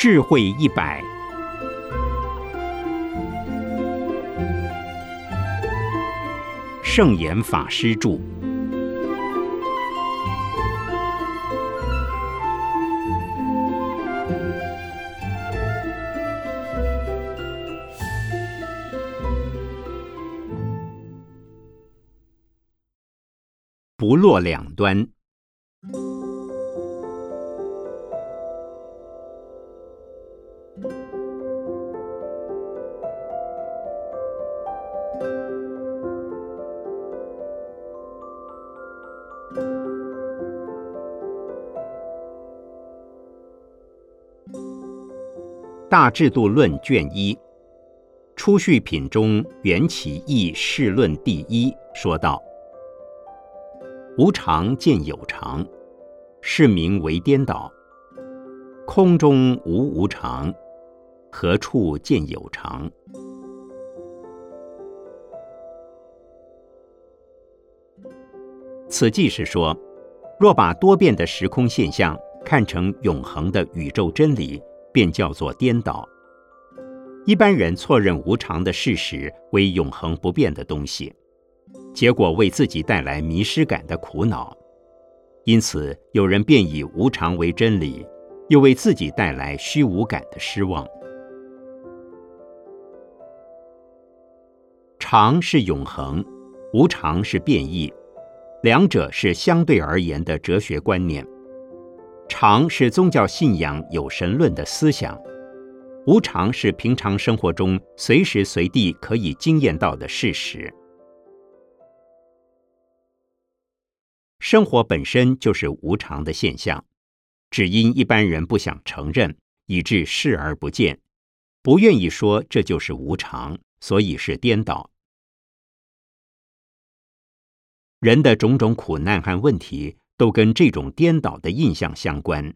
智慧一百，圣严法师著。不落两端。大制度论卷一，初序品中缘起义事论第一说道：“无常见有常，是名为颠倒。空中无无常，何处见有常？”此即是说，若把多变的时空现象看成永恒的宇宙真理。便叫做颠倒。一般人错认无常的事实为永恒不变的东西，结果为自己带来迷失感的苦恼。因此，有人便以无常为真理，又为自己带来虚无感的失望。常是永恒，无常是变异，两者是相对而言的哲学观念。常是宗教信仰有神论的思想，无常是平常生活中随时随地可以经验到的事实。生活本身就是无常的现象，只因一般人不想承认，以致视而不见，不愿意说这就是无常，所以是颠倒。人的种种苦难和问题。都跟这种颠倒的印象相关，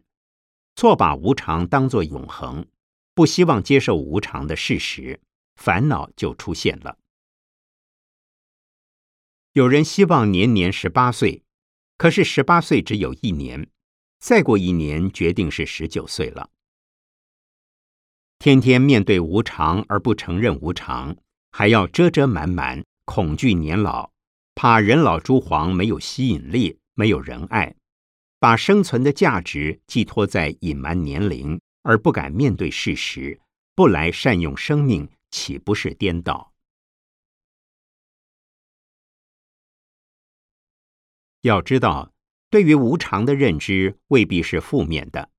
错把无常当作永恒，不希望接受无常的事实，烦恼就出现了。有人希望年年十八岁，可是十八岁只有一年，再过一年决定是十九岁了。天天面对无常而不承认无常，还要遮遮瞒瞒，恐惧年老，怕人老珠黄没有吸引力。没有人爱，把生存的价值寄托在隐瞒年龄，而不敢面对事实，不来善用生命，岂不是颠倒？要知道，对于无常的认知未必是负面的。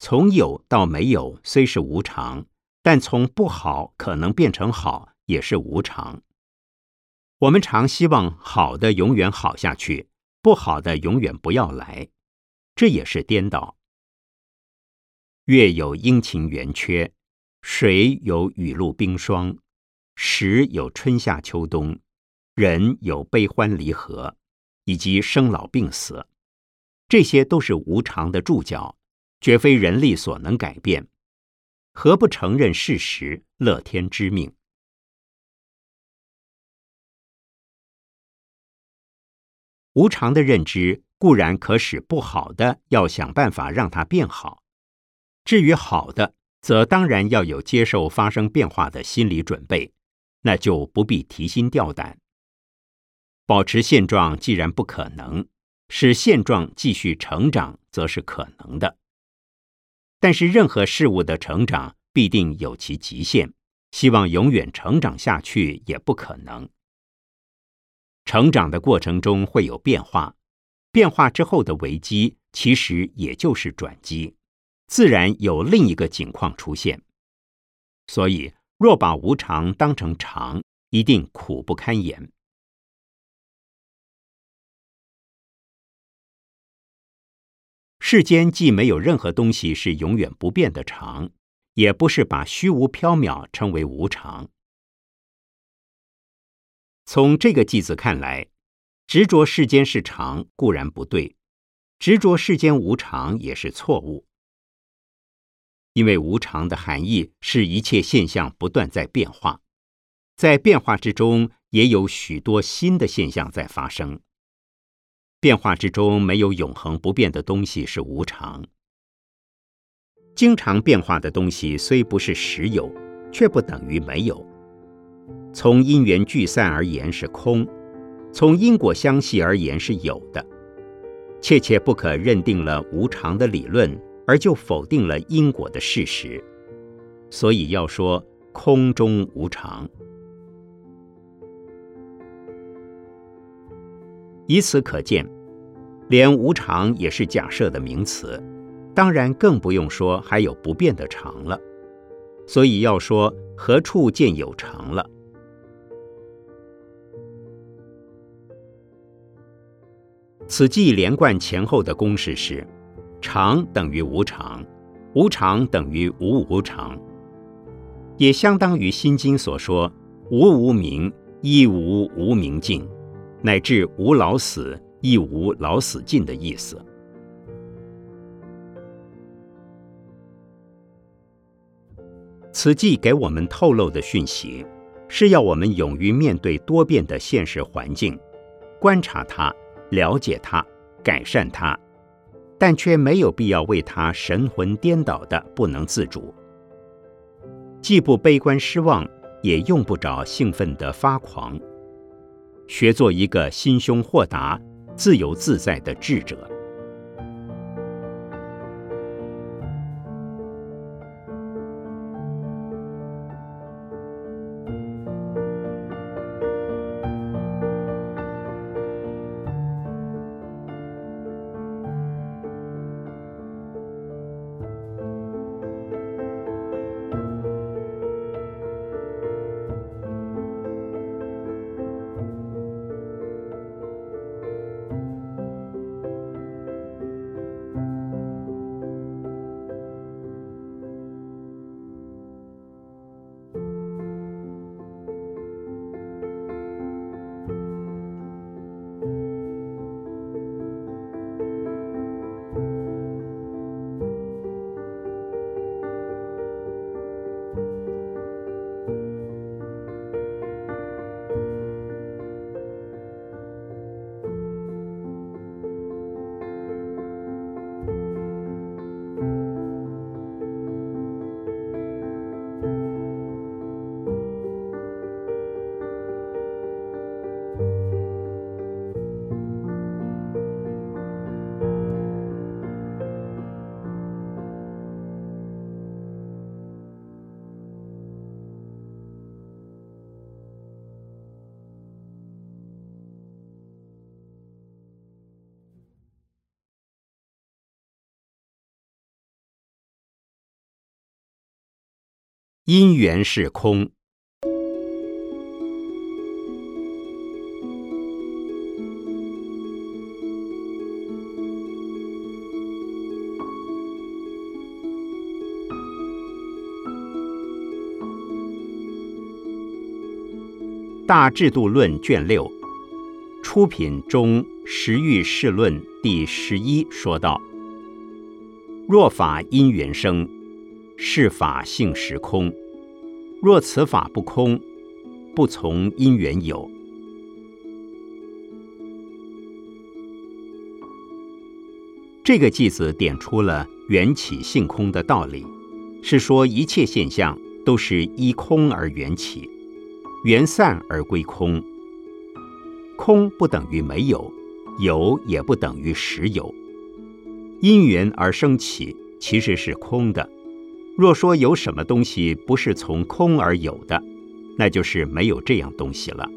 从有到没有虽是无常，但从不好可能变成好也是无常。我们常希望好的永远好下去。不好的永远不要来，这也是颠倒。月有阴晴圆缺，水有雨露冰霜，时有春夏秋冬，人有悲欢离合，以及生老病死，这些都是无常的注脚，绝非人力所能改变。何不承认事实，乐天知命？无常的认知固然可使不好的要想办法让它变好，至于好的，则当然要有接受发生变化的心理准备，那就不必提心吊胆。保持现状既然不可能，使现状继续成长则是可能的。但是任何事物的成长必定有其极限，希望永远成长下去也不可能。成长的过程中会有变化，变化之后的危机其实也就是转机，自然有另一个景况出现。所以，若把无常当成常，一定苦不堪言。世间既没有任何东西是永远不变的常，也不是把虚无缥缈称为无常。从这个句子看来，执着世间是常固然不对，执着世间无常也是错误。因为无常的含义是一切现象不断在变化，在变化之中也有许多新的现象在发生。变化之中没有永恒不变的东西是无常。经常变化的东西虽不是实有，却不等于没有。从因缘聚散而言是空，从因果相系而言是有的。切切不可认定了无常的理论，而就否定了因果的事实。所以要说空中无常。以此可见，连无常也是假设的名词。当然，更不用说还有不变的常了。所以要说何处见有常了？此记连贯前后的公式是：常等于无常，无常等于无无常，也相当于《心经》所说“无无明，亦无无明尽”，乃至“无老死，亦无老死尽”的意思。此记给我们透露的讯息，是要我们勇于面对多变的现实环境，观察它，了解他，改善他，但却没有必要为他神魂颠倒的不能自主。既不悲观失望，也用不着兴奋的发狂，学做一个心胸豁达、自由自在的智者。因缘是空。大制度论卷六，出品中时欲世论第十一说道：若法因缘生。是法性实空，若此法不空，不从因缘有。这个句子点出了缘起性空的道理，是说一切现象都是依空而缘起，缘散而归空。空不等于没有，有也不等于实有。因缘而生起，其实是空的。若说有什么东西不是从空而有的，那就是没有这样东西了。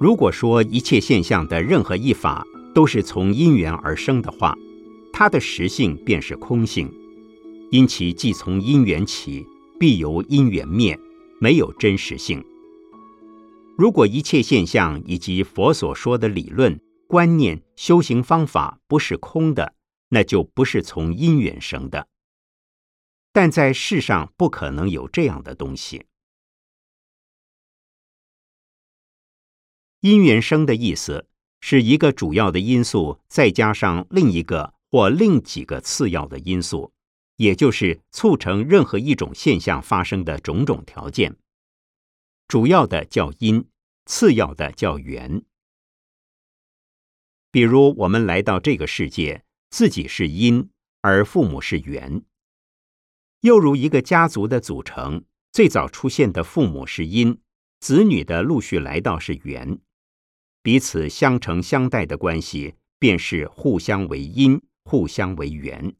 如果说一切现象的任何一法都是从因缘而生的话，它的实性便是空性，因其既从因缘起，必由因缘灭，没有真实性。如果一切现象以及佛所说的理论、观念、修行方法不是空的，那就不是从因缘生的，但在世上不可能有这样的东西。因缘生的意思是一个主要的因素，再加上另一个或另几个次要的因素，也就是促成任何一种现象发生的种种条件。主要的叫因，次要的叫缘。比如我们来到这个世界。自己是因，而父母是缘。又如一个家族的组成，最早出现的父母是因，子女的陆续来到是缘，彼此相承相待的关系，便是互相为因，互相为缘。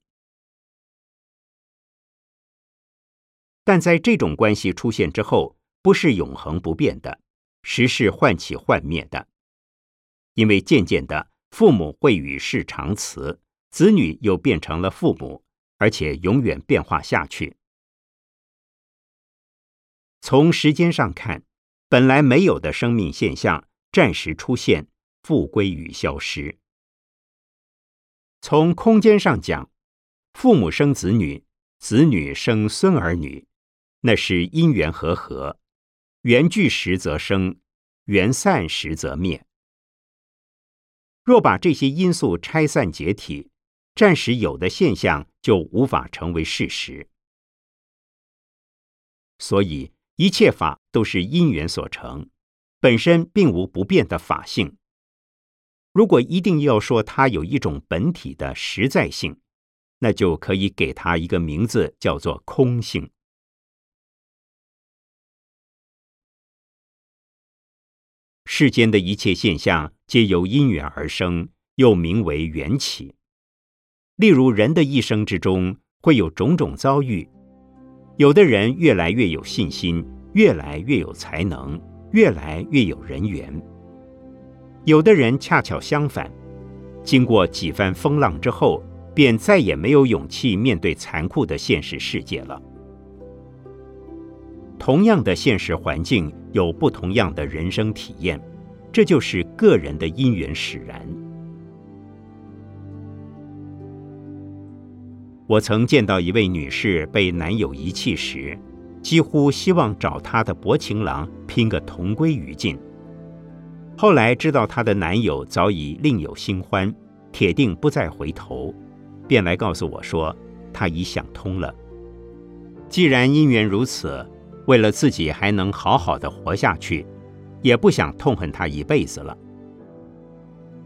但在这种关系出现之后，不是永恒不变的，时是唤起幻灭的，因为渐渐的，父母会与世长辞，子女又变成了父母。而且永远变化下去。从时间上看，本来没有的生命现象暂时出现，复归与消失。从空间上讲，父母生子女，子女生孙儿女，那是因缘和合，缘聚时则生，缘散时则灭。若把这些因素拆散解体。暂时有的现象就无法成为事实，所以一切法都是因缘所成，本身并无不变的法性。如果一定要说它有一种本体的实在性，那就可以给它一个名字，叫做空性。世间的一切现象皆由因缘而生，又名为缘起。例如，人的一生之中会有种种遭遇，有的人越来越有信心，越来越有才能，越来越有人缘；有的人恰巧相反，经过几番风浪之后，便再也没有勇气面对残酷的现实世界了。同样的现实环境，有不同样的人生体验，这就是个人的因缘使然。我曾见到一位女士被男友遗弃时，几乎希望找她的薄情郎拼个同归于尽。后来知道她的男友早已另有新欢，铁定不再回头，便来告诉我说，她已想通了。既然姻缘如此，为了自己还能好好的活下去，也不想痛恨他一辈子了。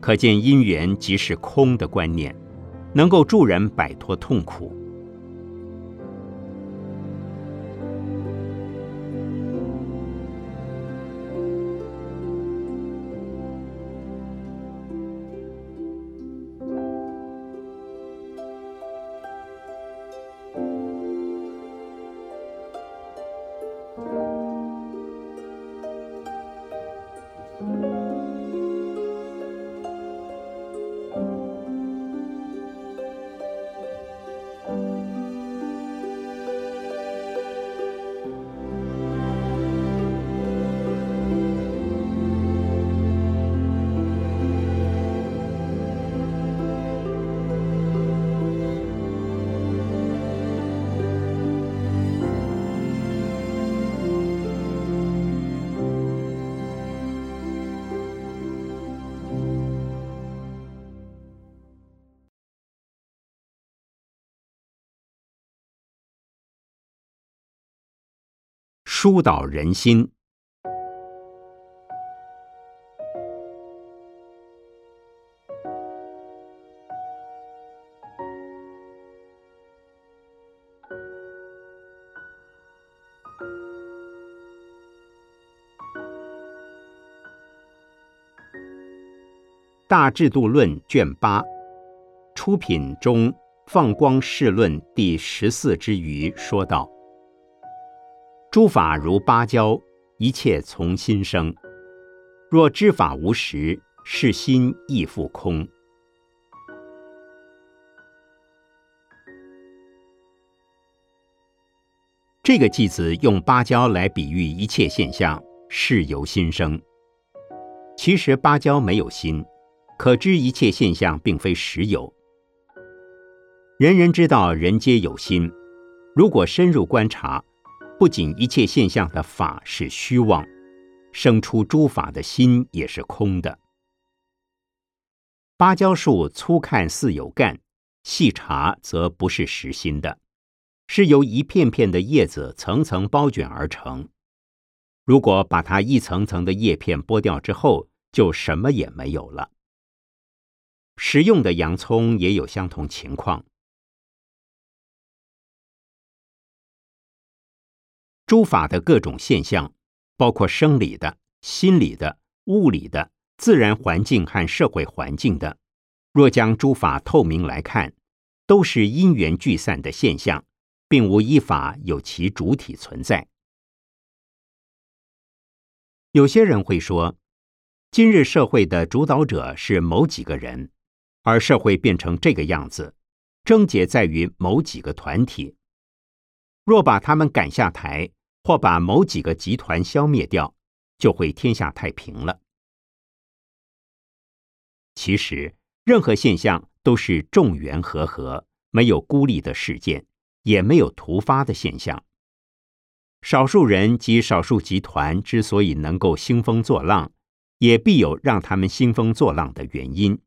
可见姻缘即是空的观念。能够助人摆脱痛苦。疏导人心。《大制度论》卷八，出品中《放光世论》第十四之余说道。诸法如芭蕉，一切从心生。若知法无实，是心亦复空。这个句子用芭蕉来比喻一切现象，是由心生。其实芭蕉没有心，可知一切现象并非实有。人人知道人皆有心，如果深入观察。不仅一切现象的法是虚妄，生出诸法的心也是空的。芭蕉树粗看似有干，细查则不是实心的，是由一片片的叶子层层包卷而成。如果把它一层层的叶片剥掉之后，就什么也没有了。食用的洋葱也有相同情况，诸法的各种现象，包括生理的、心理的、物理的、自然环境和社会环境的，若将诸法透明来看，都是因缘聚散的现象，并无一法有其主体存在。有些人会说，今日社会的主导者是某几个人，而社会变成这个样子，症结在于某几个团体。若把他们赶下台，或把某几个集团消灭掉，就会天下太平了。其实，任何现象都是众缘和合，没有孤立的事件，也没有突发的现象。少数人及少数集团之所以能够兴风作浪，也必有让他们兴风作浪的原因。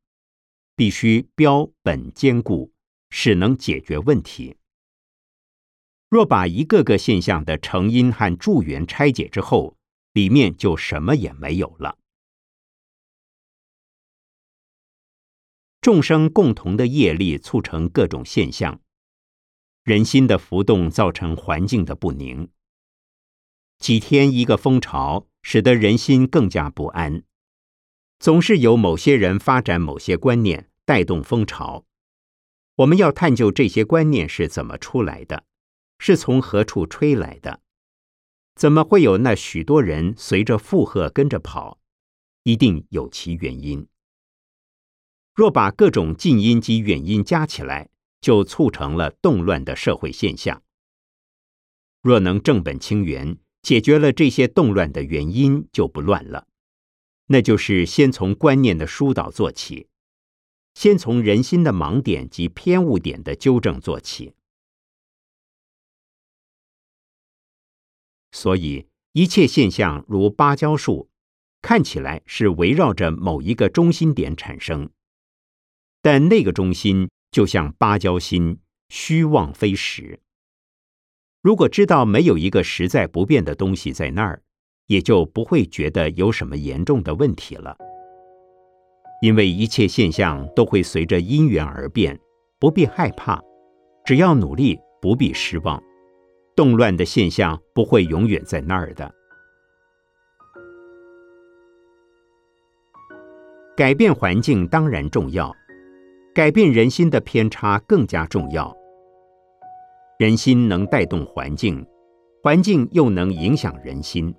必须标本兼顾，使能解决问题。若把一个个现象的成因和助缘拆解之后，里面就什么也没有了。众生共同的业力促成各种现象，人心的浮动造成环境的不宁。几天一个风潮，使得人心更加不安。总是有某些人发展某些观念，带动风潮。我们要探究这些观念是怎么出来的。是从何处吹来的？怎么会有那许多人随着负荷跟着跑？一定有其原因。若把各种近因及远因加起来，就促成了动乱的社会现象。若能正本清源，解决了这些动乱的原因，就不乱了。那就是先从观念的疏导做起，先从人心的盲点及偏误点的纠正做起。所以，一切现象如芭蕉树，看起来是围绕着某一个中心点产生，但那个中心就像芭蕉心，虚妄非实。如果知道没有一个实在不变的东西在那儿，也就不会觉得有什么严重的问题了。因为一切现象都会随着因缘而变，不必害怕，只要努力，不必失望。动乱的现象不会永远在那儿的。改变环境当然重要，改变人心的偏差更加重要。人心能带动环境，环境又能影响人心。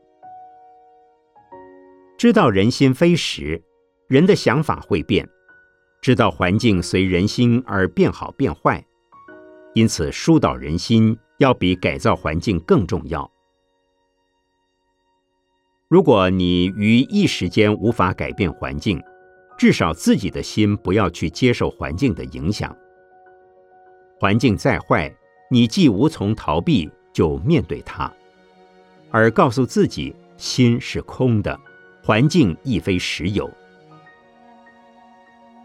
知道人心非实，人的想法会变；知道环境随人心而变好变坏，因此疏导人心。要比改造环境更重要。如果你于一时间无法改变环境，至少自己的心不要去接受环境的影响。环境再坏，你既无从逃避，就面对它，而告诉自己心是空的，环境亦非实有。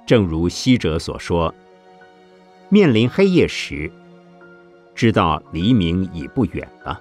正如西哲所说：“面临黑夜时。”知道黎明已不远了。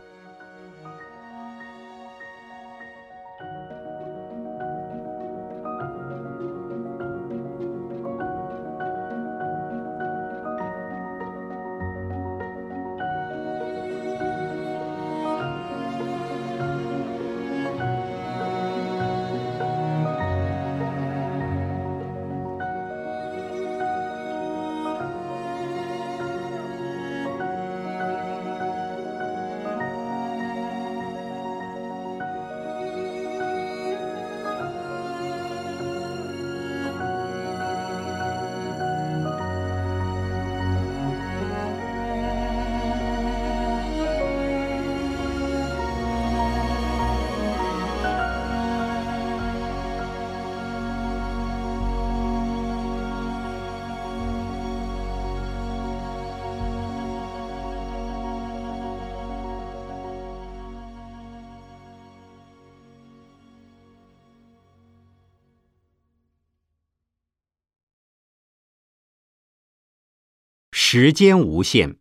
时间无限。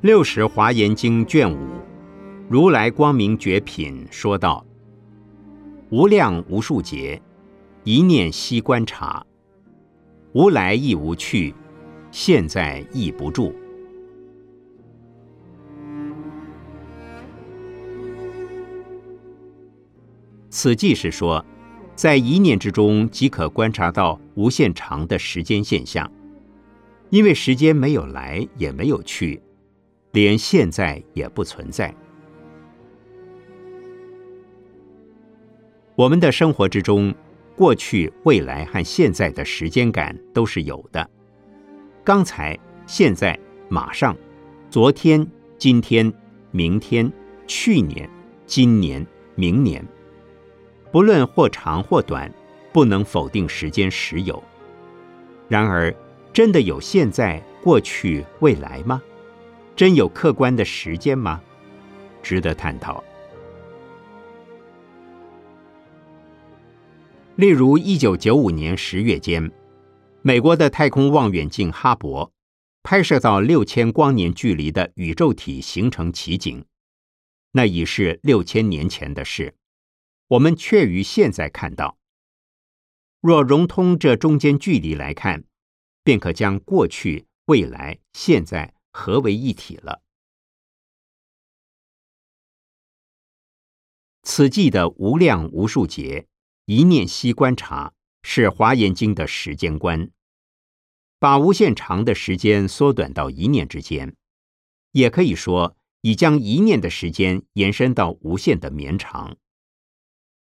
六十华严经卷五如来光明觉品说道：“无量无数劫，一念悉观察，无来亦无去，现在亦不住。”此即是说，在一念之中即可观察到无限长的时间现象，因为时间没有来也没有去，连现在也不存在。我们的生活之中，过去、未来和现在的时间感都是有的。刚才、现在、马上、昨天、今天、明天、去年、今年、明年。不论或长或短，不能否定时间实有。然而，真的有现在、过去、未来吗？真有客观的时间吗？值得探讨。例如，一九九五年十月间，美国的太空望远镜哈勃拍摄到六千光年距离的宇宙体形成奇景，那已是六千年前的事。我们却于现在看到，若融通这中间距离来看，便可将过去、未来、现在合为一体了。此际的无量无数劫，一念悉观察，是华严经的时间观，把无限长的时间缩短到一念之间，也可以说，已将一念的时间延伸到无限的绵长。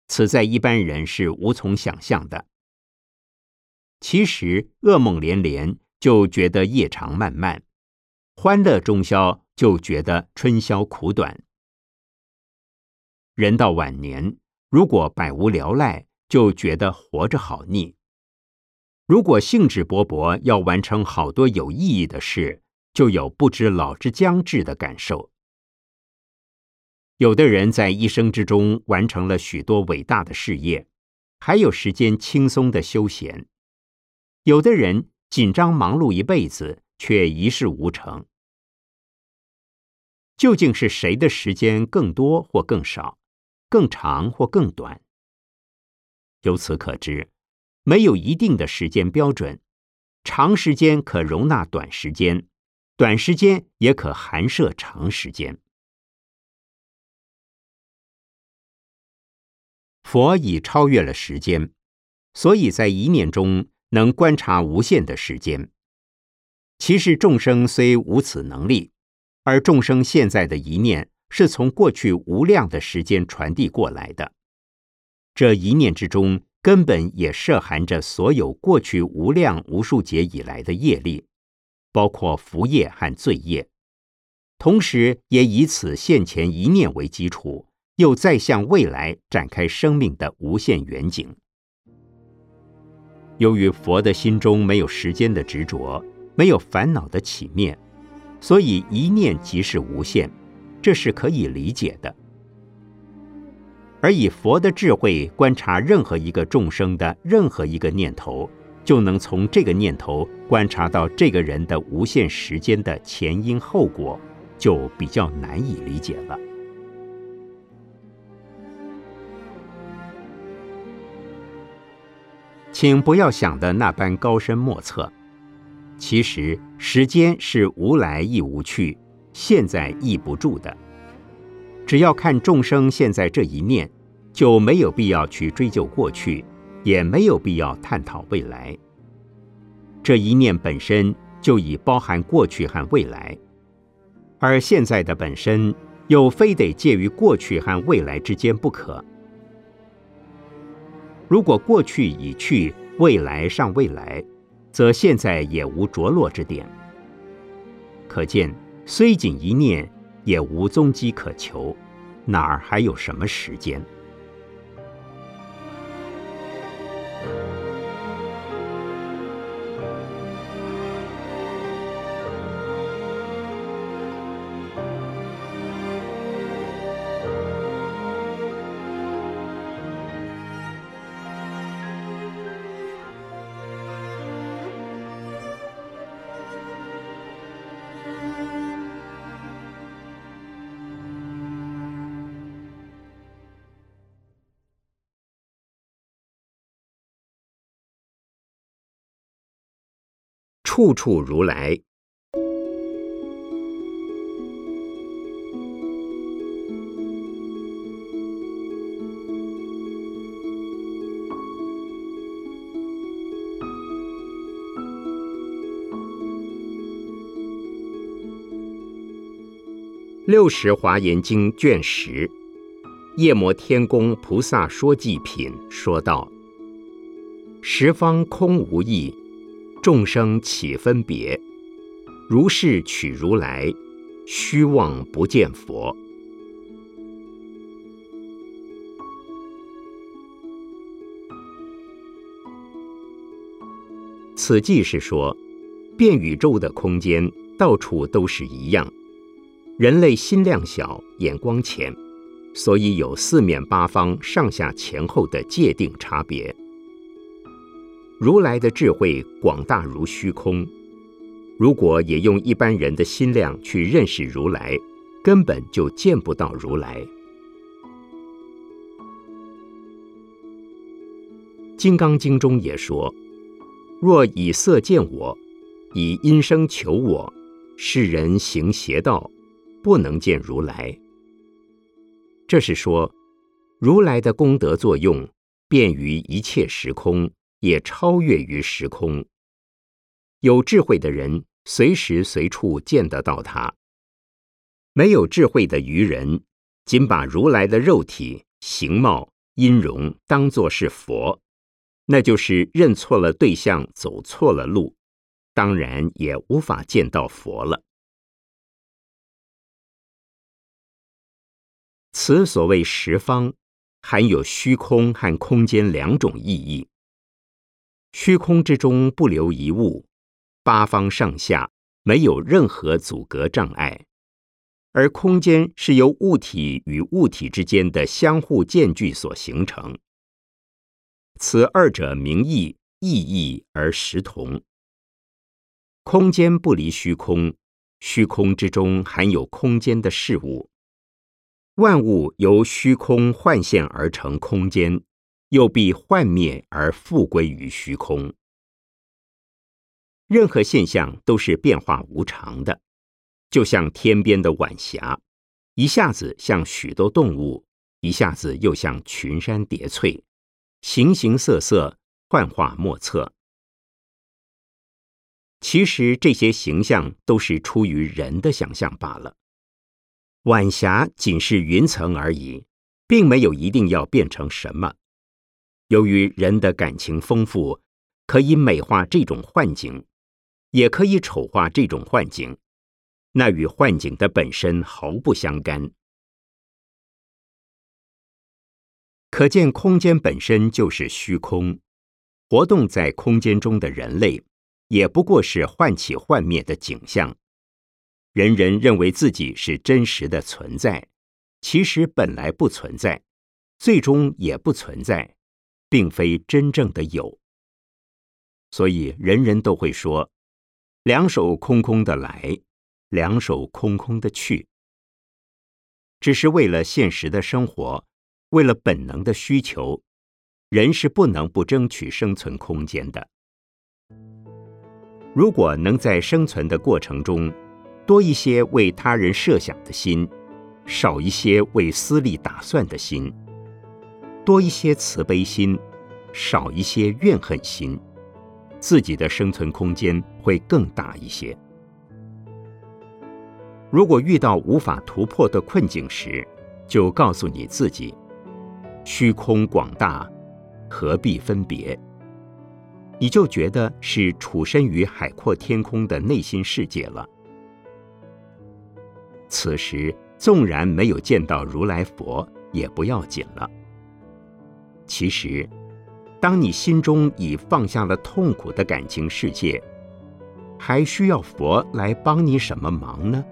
此在一般人是无从想象的。其实噩梦连连，就觉得夜长漫漫；欢乐中宵，就觉得春宵苦短。人到晚年，如果百无聊赖，就觉得活着好腻；如果兴致勃勃，要完成好多有意义的事，就有不知老之将至的感受。有的人在一生之中完成了许多伟大的事业，还有时间轻松的休闲；有的人紧张忙碌一辈子，却一事无成。究竟是谁的时间更多或更少，更长或更短？由此可知，没有一定的时间标准，长时间可容纳短时间，短时间也可含摄长时间。佛已超越了时间，所以在一念中能观察无限的时间。其实众生虽无此能力，而众生现在的一念是从过去无量的时间传递过来的。这一念之中，根本也涉含着所有过去无量无数劫以来的业力，包括福业和罪业，同时也以此现前一念为基础。又再向未来展开生命的无限远景。由于佛的心中没有时间的执着，没有烦恼的起灭，所以一念即是无限，这是可以理解的。而以佛的智慧观察任何一个众生的任何一个念头，就能从这个念头观察到这个人的无限时间的前因后果，就比较难以理解了。请不要想的那般高深莫测。其实时间是无来亦无去，现在亦不住的。只要看众生现在这一念，就没有必要去追究过去，也没有必要探讨未来。这一念本身就已包含过去和未来，而现在的本身又非得介于过去和未来之间不可。如果过去已去，未来尚未来，则现在也无着落之点。可见，虽仅一念，也无踪迹可求，哪儿还有什么时间？处处如来。六十华严经卷十，夜摩天宫菩萨说记品说道：十方空无异，众生起分别？如是取如来，虚妄不见佛。此即是说，遍宇宙的空间，到处都是一样。人类心量小，眼光浅，所以有四面八方、上下前后的界定差别。如来的智慧广大如虚空，如果也用一般人的心量去认识如来，根本就见不到如来。《金刚经》中也说：“若以色见我，以音声求我，世人行邪道。”不能见如来，这是说，如来的功德作用便于一切时空，也超越于时空。有智慧的人随时随处见得到他；没有智慧的愚人，仅把如来的肉体、形貌、音容当作是佛，那就是认错了对象，走错了路，当然也无法见到佛了。此所谓十方，含有虚空和空间两种意义。虚空之中不留一物，八方上下没有任何阻隔障碍，而空间是由物体与物体之间的相互间距所形成。此二者名义意义而实同。空间不离虚空，虚空之中含有空间的事物。万物由虚空幻现而成空间，又必幻灭而复归于虚空。任何现象都是变化无常的，就像天边的晚霞，一下子像许多动物，一下子又像群山叠翠，形形色色，幻化莫测。其实这些形象都是出于人的想象罢了。晚霞仅是云层而已，并没有一定要变成什么。由于人的感情丰富，可以美化这种幻境，也可以丑化这种幻境，那与幻境的本身毫不相干。可见空间本身就是虚空，活动在空间中的人类，也不过是幻起幻灭的景象。人人认为自己是真实的存在，其实本来不存在，最终也不存在，并非真正的有。所以人人都会说：“两手空空的来，两手空空的去。”只是为了现实的生活，为了本能的需求，人是不能不争取生存空间的。如果能在生存的过程中，多一些为他人设想的心，少一些为私利打算的心；多一些慈悲心，少一些怨恨心，自己的生存空间会更大一些。如果遇到无法突破的困境时，就告诉你自己：虚空广大，何必分别？你就觉得是处身于海阔天空的内心世界了。此时纵然没有见到如来佛，也不要紧了。其实，当你心中已放下了痛苦的感情世界，还需要佛来帮你什么忙呢？